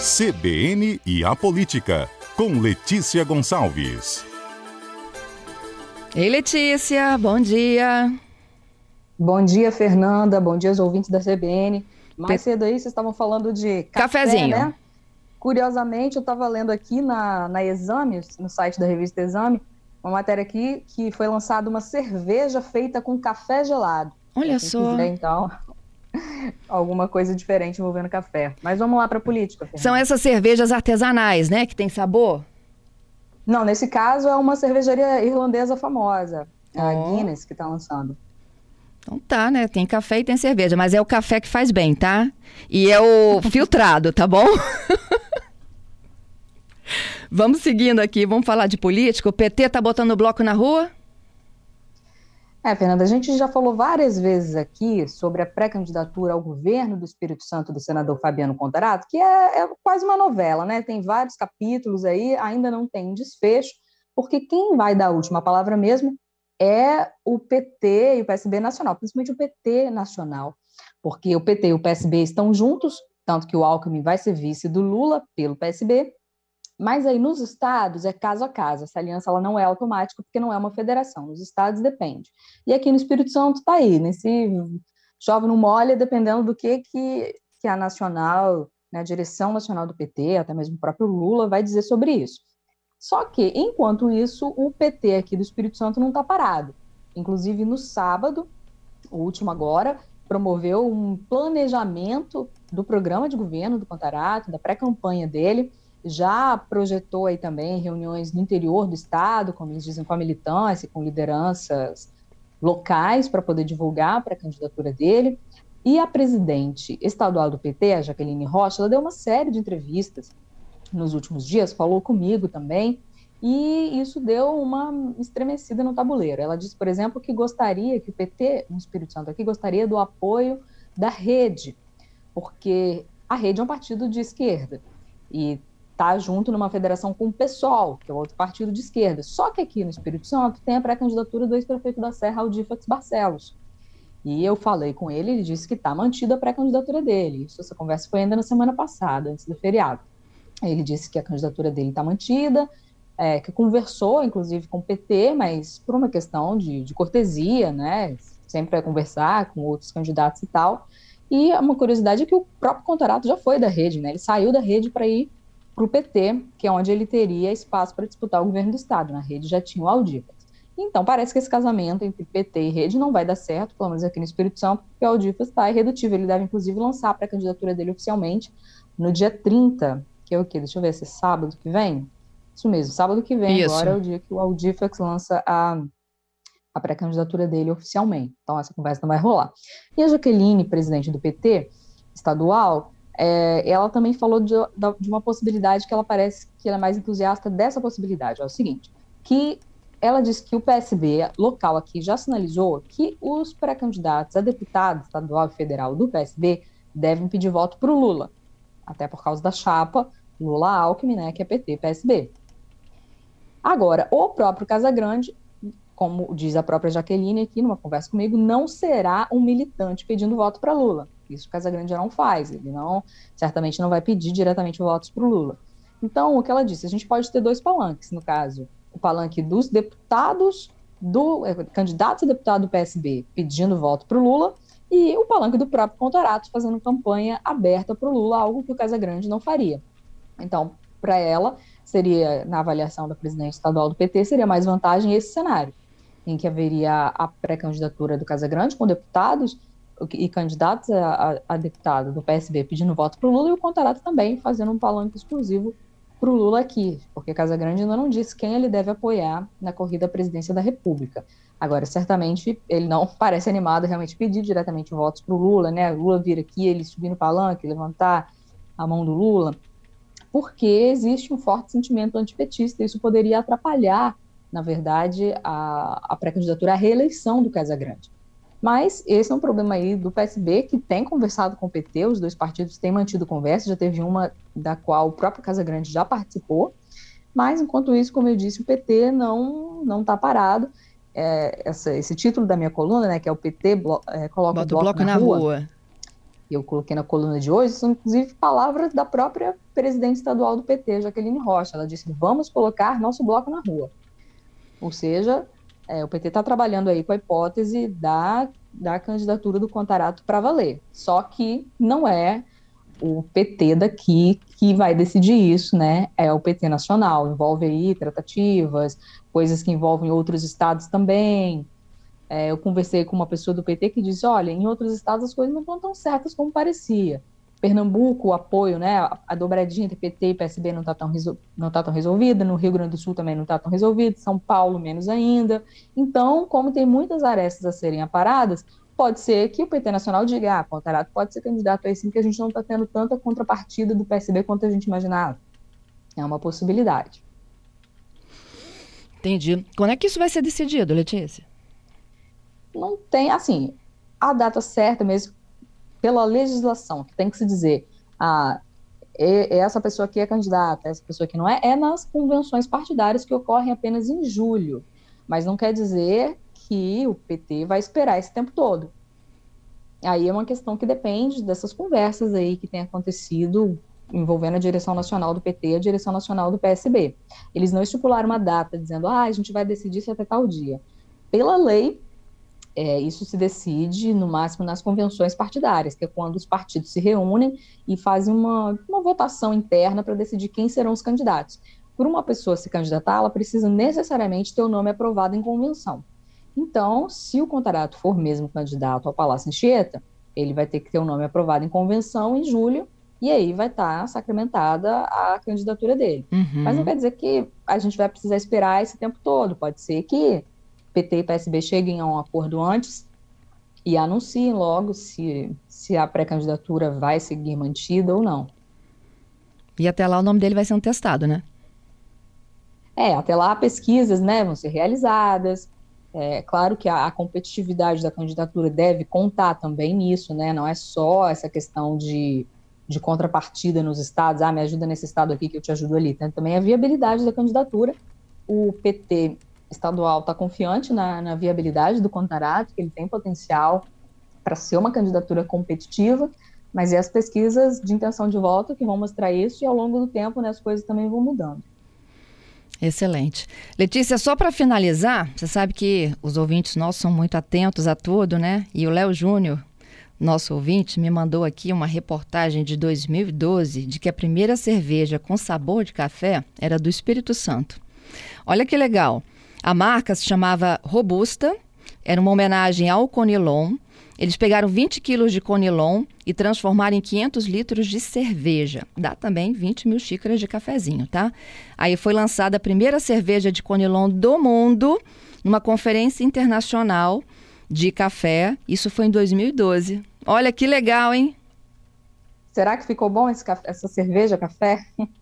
CBN e a Política, com Letícia Gonçalves. Ei, Letícia, bom dia. Bom dia, Fernanda. Bom dia aos ouvintes da CBN. Mais cedo aí, vocês estavam falando de café, cafezinho. Né? Curiosamente, eu estava lendo aqui na, na Exame, no site da revista Exame, uma matéria aqui que foi lançada uma cerveja feita com café gelado. Olha só. Quiser, então, alguma coisa diferente envolvendo café. Mas vamos lá para a política. Fernanda. São essas cervejas artesanais, né, que tem sabor? Não, nesse caso é uma cervejaria irlandesa famosa, a Oh. Guinness, que está lançando. Então tá, né? Tem café e tem cerveja, mas é o café que faz bem, tá? E é o filtrado, tá bom? vamos seguindo aqui, vamos falar de política. O PT tá botando bloco na rua? É, Fernanda, a gente já falou várias vezes aqui sobre a pré-candidatura ao governo do Espírito Santo do senador Fabiano Contarato, que é, é quase uma novela, né? Tem vários capítulos aí, ainda não tem desfecho, porque quem vai dar a última palavra mesmo é o PT e o PSB nacional, principalmente o PT nacional, porque o PT e o PSB estão juntos, tanto que o Alckmin vai ser vice do Lula pelo PSB, mas aí nos estados é caso a caso, essa aliança ela não é automática porque não é uma federação, nos estados depende. E aqui no Espírito Santo está aí, nesse chove não molha, dependendo do que, que, que a nacional, né, a direção nacional do PT, até mesmo o próprio Lula, vai dizer sobre isso. Só que, enquanto isso, o PT aqui do Espírito Santo não está parado. Inclusive, no sábado, o último agora, promoveu um planejamento do programa de governo do Contarato, da pré-campanha dele, já projetou aí também reuniões no interior do estado, como eles dizem, com a militância, com lideranças locais para poder divulgar para a candidatura dele. E a presidente estadual do PT, a Jaqueline Rocha, ela deu uma série de entrevistas nos últimos dias, falou comigo também, e isso deu uma estremecida no tabuleiro. Ela disse, por exemplo, que gostaria, que o PT no Espírito Santo aqui gostaria do apoio da rede, porque a rede é um partido de esquerda e está junto numa federação com o PSOL, que é outro partido de esquerda. Só que aqui no Espírito Santo tem a pré-candidatura do ex-prefeito da Serra, Aldifax Barcelos. E eu falei com ele, ele disse que está mantida a pré-candidatura dele. Isso, essa conversa foi ainda na semana passada, antes do feriado. Ele disse que a candidatura dele está mantida, é, que conversou, inclusive, com o PT, mas por uma questão de, de cortesia, né? Sempre vai conversar com outros candidatos e tal. E uma curiosidade é que o próprio Contarato já foi da rede, né? Ele saiu da rede para ir para o PT, que é onde ele teria espaço para disputar o governo do Estado. Na rede já tinha o Aldifas. Então, parece que esse casamento entre PT e rede não vai dar certo, pelo menos aqui no Espírito Santo, porque o Aldifas está irredutível. Ele deve, inclusive, lançar a candidatura dele oficialmente no dia 30, que é o quê? Deixa eu ver, se é sábado que vem? Isso mesmo, sábado que vem, Isso. agora é o dia que o Aldifax lança a, a pré-candidatura dele oficialmente. Então, essa conversa não vai rolar. E a Jaqueline, presidente do PT estadual, é, ela também falou de, de uma possibilidade que ela parece que ela é mais entusiasta dessa possibilidade. É o seguinte, que ela disse que o PSB local aqui já sinalizou que os pré-candidatos a deputado estadual e federal do PSB devem pedir voto para o Lula, até por causa da chapa Lula-Alckmin, né, que é PT-PSB. Agora, o próprio Casagrande, como diz a própria Jaqueline aqui numa conversa comigo, não será um militante pedindo voto para Lula. Isso o Casagrande já não faz, ele não, certamente não vai pedir diretamente votos para o Lula. Então, o que ela disse, a gente pode ter dois palanques, no caso, o palanque dos deputados, do eh, candidatos a deputado do PSB pedindo voto para o Lula, e o palanque do próprio Contarato fazendo campanha aberta para o Lula, algo que o Casagrande não faria. Então, para ela, seria, na avaliação da presidente estadual do PT, seria mais vantagem esse cenário, em que haveria a pré-candidatura do Casagrande com deputados e candidatos a, a, deputado do PSB pedindo voto para o Lula e o Contarato também fazendo um palanque exclusivo para o Lula aqui, porque Casagrande ainda não disse quem ele deve apoiar na corrida à presidência da República. Agora, certamente, ele não parece animado a realmente pedir diretamente votos para o Lula, né? Lula vir aqui, ele subir no palanque, levantar a mão do Lula, porque existe um forte sentimento antipetista, e isso poderia atrapalhar, na verdade, a, a pré-candidatura à reeleição do Casagrande. Mas esse é um problema aí do PSB, que tem conversado com o PT, os dois partidos têm mantido conversa, já teve uma da qual o próprio Casagrande já participou, mas enquanto isso, como eu disse, o PT não não está parado. É, essa, esse título da minha coluna, né, que é o PT blo é, coloca Bota o bloco, na, rua, rua. eu coloquei na coluna de hoje, são inclusive palavras da própria presidente estadual do PT, Jaqueline Rocha. Ela disse: vamos colocar nosso bloco na rua. Ou seja, é, o PT está trabalhando aí com a hipótese da, da candidatura do Contarato para valer. Só que não é o PT daqui que vai decidir isso, né? É o PT nacional. Envolve aí tratativas, coisas que envolvem outros estados também. É, eu conversei com uma pessoa do PT que disse: olha, em outros estados as coisas não estão tão certas como parecia. Pernambuco, o apoio, né, a dobradinha entre PT e PSB não está tão, não tá tão resolvida, no Rio Grande do Sul também não está tão resolvido, São Paulo menos ainda. Então, como tem muitas arestas a serem aparadas, pode ser que o PT Nacional diga, ah, Contarato pode ser candidato aí sim, porque a gente não está tendo tanta contrapartida do PSB quanto a gente imaginava. É uma possibilidade. Entendi. Quando é que isso vai ser decidido, Letícia? não tem, assim, a data certa mesmo, pela legislação, que tem que se dizer, ah, essa pessoa aqui é candidata, essa pessoa aqui não é, é nas convenções partidárias que ocorrem apenas em julho. Mas não quer dizer que o PT vai esperar esse tempo todo. Aí é uma questão que depende dessas conversas aí que tem acontecido envolvendo a direção nacional do PT e a direção nacional do PSB. Eles não estipularam uma data dizendo, ah, a gente vai decidir isso até tal dia. Pela lei, é, isso se decide, no máximo, nas convenções partidárias, que é quando os partidos se reúnem e fazem uma, uma votação interna para decidir quem serão os candidatos. Por uma pessoa se candidatar, ela precisa necessariamente ter o nome aprovado em convenção. Então, se o Contarato for mesmo candidato ao Palácio Anchieta, ele vai ter que ter o nome aprovado em convenção em julho, e aí vai estar tá sacramentada a candidatura dele. Uhum. Mas não quer dizer que a gente vai precisar esperar esse tempo todo. Pode ser que PT e PSB cheguem a um acordo antes e anunciem logo se, se a pré-candidatura vai seguir mantida ou não. E até lá o nome dele vai sendo testado, né? É, até lá pesquisas né, vão ser realizadas. É claro que a, a, competitividade da candidatura deve contar também nisso, né? Não é só essa questão de, de contrapartida nos estados, ah, me ajuda nesse estado aqui que eu te ajudo ali. Tem também a viabilidade da candidatura. O PT estadual está confiante na, na, viabilidade do Contarato, que ele tem potencial para ser uma candidatura competitiva, mas é as pesquisas de intenção de voto que vão mostrar isso e ao longo do tempo né, as coisas também vão mudando. Excelente. Letícia, só para finalizar, você sabe que os ouvintes nossos são muito atentos a tudo, né? E o Léo Júnior, nosso ouvinte, me mandou aqui uma reportagem de 2012 de que a primeira cerveja com sabor de café era do Espírito Santo. Olha que legal. A marca se chamava Robusta, era uma homenagem ao Conilon. Eles pegaram 20 quilos de Conilon e transformaram em 500 litros de cerveja. Dá também 20 mil xícaras de cafezinho, tá? Aí foi lançada a primeira cerveja de Conilon do mundo numa conferência internacional de café. Isso foi em 2012. Olha que legal, hein? Será que ficou bom café, essa cerveja, café?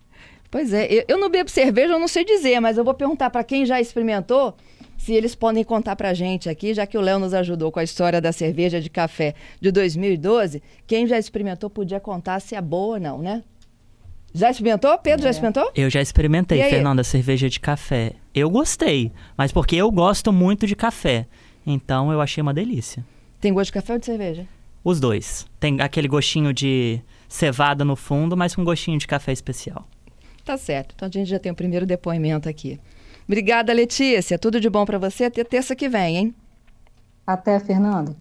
Pois é, eu, eu não bebo cerveja, eu não sei dizer, mas eu vou perguntar para quem já experimentou se eles podem contar para gente aqui, já que o Léo nos ajudou com a história da cerveja de café de 2012. Quem já experimentou podia contar se é boa ou não, né? Já experimentou? Pedro, é. já experimentou? Eu já experimentei, Fernanda, cerveja de café. Eu gostei, mas porque eu gosto muito de café. Então eu achei uma delícia. Tem gosto de café ou de cerveja? Os dois. Tem aquele gostinho de cevada no fundo, mas com gostinho de café especial. Tá certo. Então a gente já tem o primeiro depoimento aqui. Obrigada, Letícia. Tudo de bom para você. Até terça que vem, hein? Até, Fernando.